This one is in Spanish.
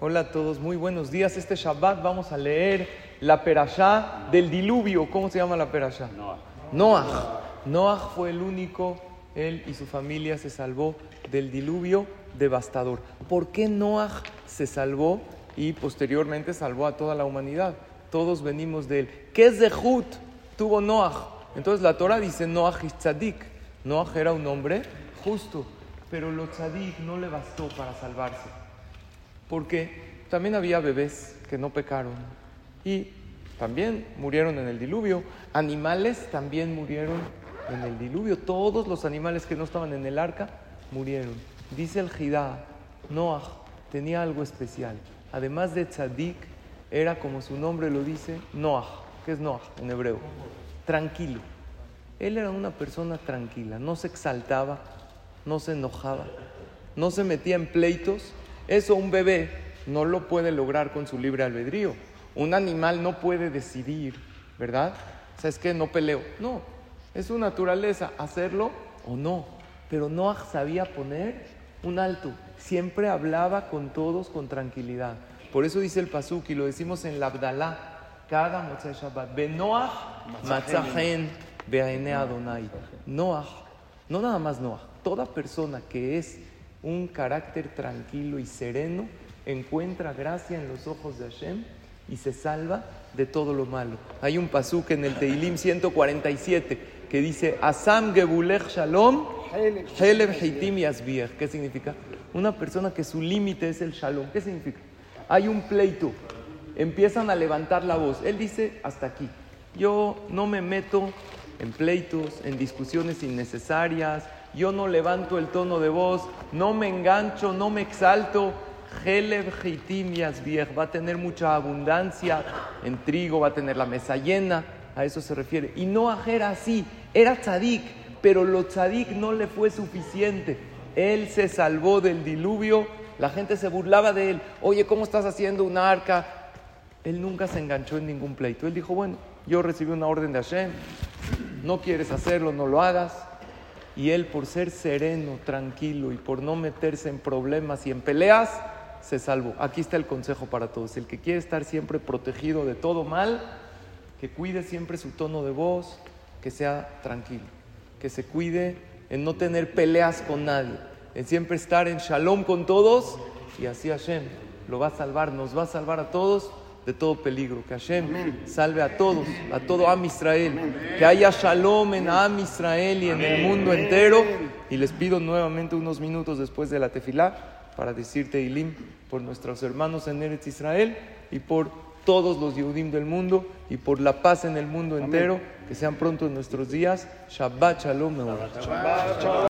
Hola a todos, muy buenos días. Este Shabbat vamos a leer la perashá del diluvio. ¿Cómo se llama la perashá? Noah. Noah. Noah fue el único, él y su familia se salvó del diluvio devastador. ¿Por qué Noah se salvó y posteriormente salvó a toda la humanidad? Todos venimos de él. ¿Qué Zehut tuvo Noah? Entonces la Torah dice Noah es tzadik. Noah era un hombre justo, pero lo tzadik no le bastó para salvarse. Porque también había bebés que no pecaron y también murieron en el diluvio. Animales también murieron en el diluvio. Todos los animales que no estaban en el arca murieron. Dice el Jidá, Noah tenía algo especial. Además de tzadik, era como su nombre lo dice, Noah. ¿Qué es Noah en hebreo? Tranquilo. Él era una persona tranquila, no se exaltaba, no se enojaba, no se metía en pleitos. Eso un bebé no lo puede lograr con su libre albedrío. Un animal no puede decidir, ¿verdad? O sea, es que no peleo. No, es su naturaleza hacerlo o no. Pero Noah sabía poner un alto. Siempre hablaba con todos con tranquilidad. Por eso dice el Pasuk y lo decimos en la Abdalá, cada Motzai Shabbat. Benoah matzahen be'aine Adonai. Noah, no nada más Noah, toda persona que es un carácter tranquilo y sereno encuentra gracia en los ojos de Hashem y se salva de todo lo malo. Hay un pasuk en el Teilim 147 que dice Asam Gebulech Shalom Helem Heitim Yasbiech. ¿Qué significa? Una persona que su límite es el Shalom. ¿Qué significa? Hay un pleito, empiezan a levantar la voz. Él dice hasta aquí. Yo no me meto en pleitos, en discusiones innecesarias. Yo no levanto el tono de voz, no me engancho, no me exalto. Yasbiech va a tener mucha abundancia en trigo, va a tener la mesa llena. A eso se refiere. Y no era así, era tzadik, pero lo tzadik no le fue suficiente. Él se salvó del diluvio, la gente se burlaba de él. Oye, ¿cómo estás haciendo una arca? Él nunca se enganchó en ningún pleito. Él dijo, bueno, yo recibí una orden de Hashem, no quieres hacerlo, no lo hagas. Y él, por ser sereno, tranquilo y por no meterse en problemas y en peleas, se salvó. Aquí está el consejo para todos. El que quiere estar siempre protegido de todo mal, que cuide siempre su tono de voz, que sea tranquilo, que se cuide en no tener peleas con nadie, en siempre estar en shalom con todos y así Hashem lo va a salvar, nos va a salvar a todos de todo peligro. Que Hashem salve a todos, a todo Am Israel, que haya shalom en Am Israel y en el mundo entero. Y les pido nuevamente unos minutos después de la tefilá para decirte Ilim por nuestros hermanos en Eretz Israel y por todos los Yehudim del mundo y por la paz en el mundo entero, que sean pronto en nuestros días. Shabbat Shalom.